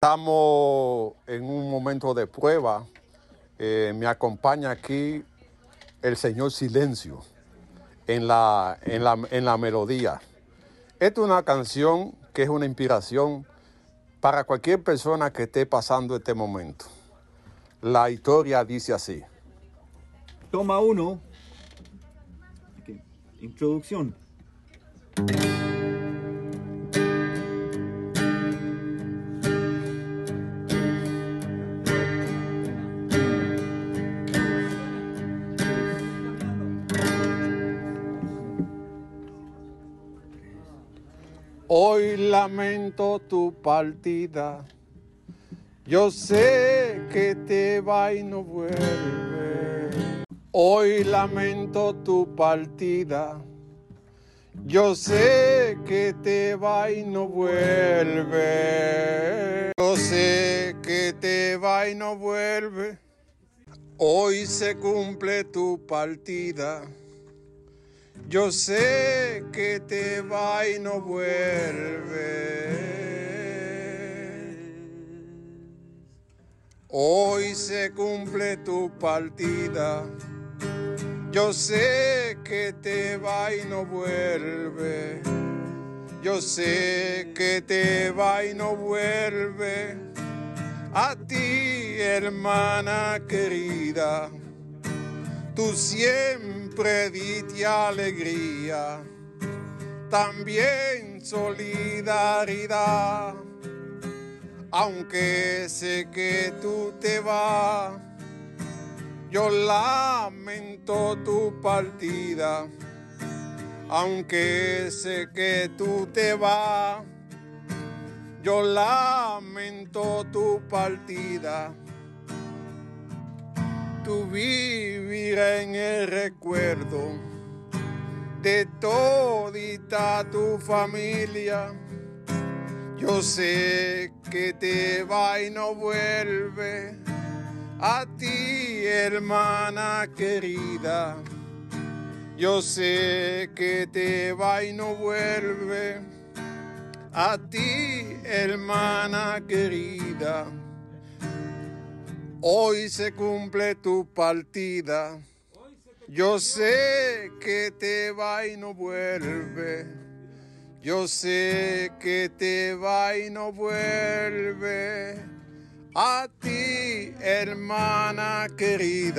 Estamos en un momento de prueba. Eh, me acompaña aquí el señor Silencio en la, en la, en la melodía. Esta es una canción que es una inspiración para cualquier persona que esté pasando este momento. La historia dice así. Toma uno. Introducción. Hoy lamento tu partida. Yo sé que te va y no vuelve. Hoy lamento tu partida. Yo sé que te va y no vuelve. Yo sé que te va y no vuelve. Hoy se cumple tu partida. Yo sé que te va y no vuelve. Hoy se cumple tu partida. Yo sé que te va y no vuelve. Yo sé que te va y no vuelve. A ti, hermana querida tú siempre diste alegría, también solidaridad. Aunque sé que tú te vas, yo lamento tu partida. Aunque sé que tú te vas, yo lamento tu partida tú vivirás en el recuerdo de todita tu familia. Yo sé que te va y no vuelve a ti, hermana querida. Yo sé que te va y no vuelve a ti, hermana querida. Hoy se cumple tu partida. Yo sé que te va y no vuelve. Yo sé que te va y no vuelve. A ti, hermana querida.